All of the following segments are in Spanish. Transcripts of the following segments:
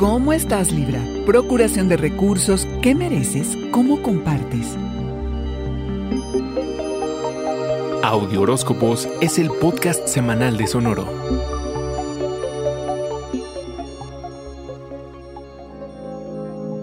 ¿Cómo estás, Libra? Procuración de recursos, ¿qué mereces? ¿Cómo compartes? Audio Horóscopos es el podcast semanal de Sonoro.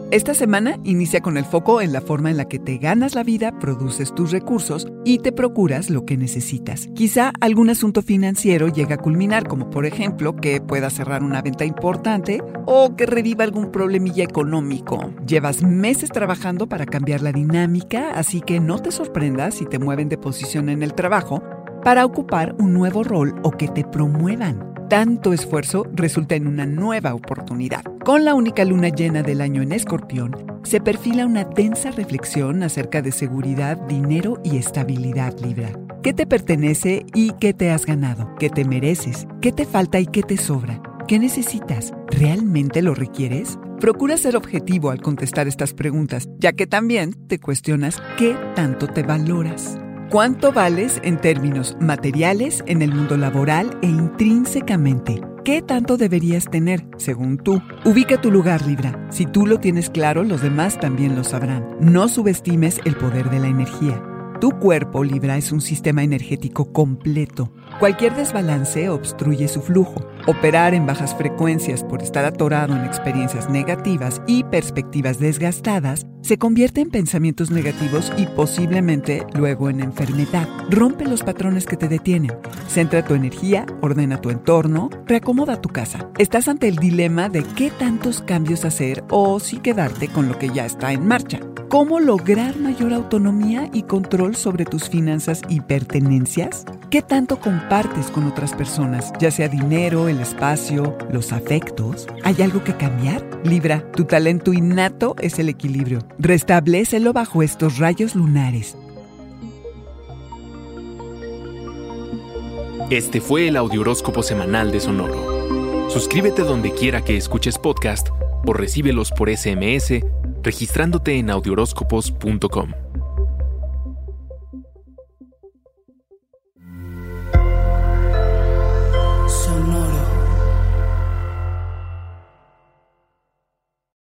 Esta semana inicia con el foco en la forma en la que te ganas la vida, produces tus recursos y te procuras lo que necesitas. Quizá algún asunto financiero llegue a culminar, como por ejemplo que puedas cerrar una venta importante o que reviva algún problemilla económico. Llevas meses trabajando para cambiar la dinámica, así que no te sorprendas si te mueven de posición en el trabajo para ocupar un nuevo rol o que te promuevan tanto esfuerzo resulta en una nueva oportunidad. Con la única luna llena del año en Escorpión, se perfila una densa reflexión acerca de seguridad, dinero y estabilidad Libra. ¿Qué te pertenece y qué te has ganado? ¿Qué te mereces? ¿Qué te falta y qué te sobra? ¿Qué necesitas? ¿Realmente lo requieres? Procura ser objetivo al contestar estas preguntas, ya que también te cuestionas qué tanto te valoras. ¿Cuánto vales en términos materiales en el mundo laboral e intrínsecamente? ¿Qué tanto deberías tener, según tú? Ubica tu lugar, Libra. Si tú lo tienes claro, los demás también lo sabrán. No subestimes el poder de la energía. Tu cuerpo, Libra, es un sistema energético completo. Cualquier desbalance obstruye su flujo. Operar en bajas frecuencias por estar atorado en experiencias negativas y perspectivas desgastadas se convierte en pensamientos negativos y posiblemente luego en enfermedad. Rompe los patrones que te detienen. Centra tu energía, ordena tu entorno, reacomoda tu casa. Estás ante el dilema de qué tantos cambios hacer o si quedarte con lo que ya está en marcha. ¿Cómo lograr mayor autonomía y control sobre tus finanzas y pertenencias? ¿Qué tanto compartes con otras personas, ya sea dinero, el espacio, los afectos? ¿Hay algo que cambiar? Libra, tu talento innato es el equilibrio. Restablecelo bajo estos rayos lunares. Este fue el Audioróscopo Semanal de Sonoro. Suscríbete donde quiera que escuches podcast o recíbelos por SMS registrándote en audioróscopos.com.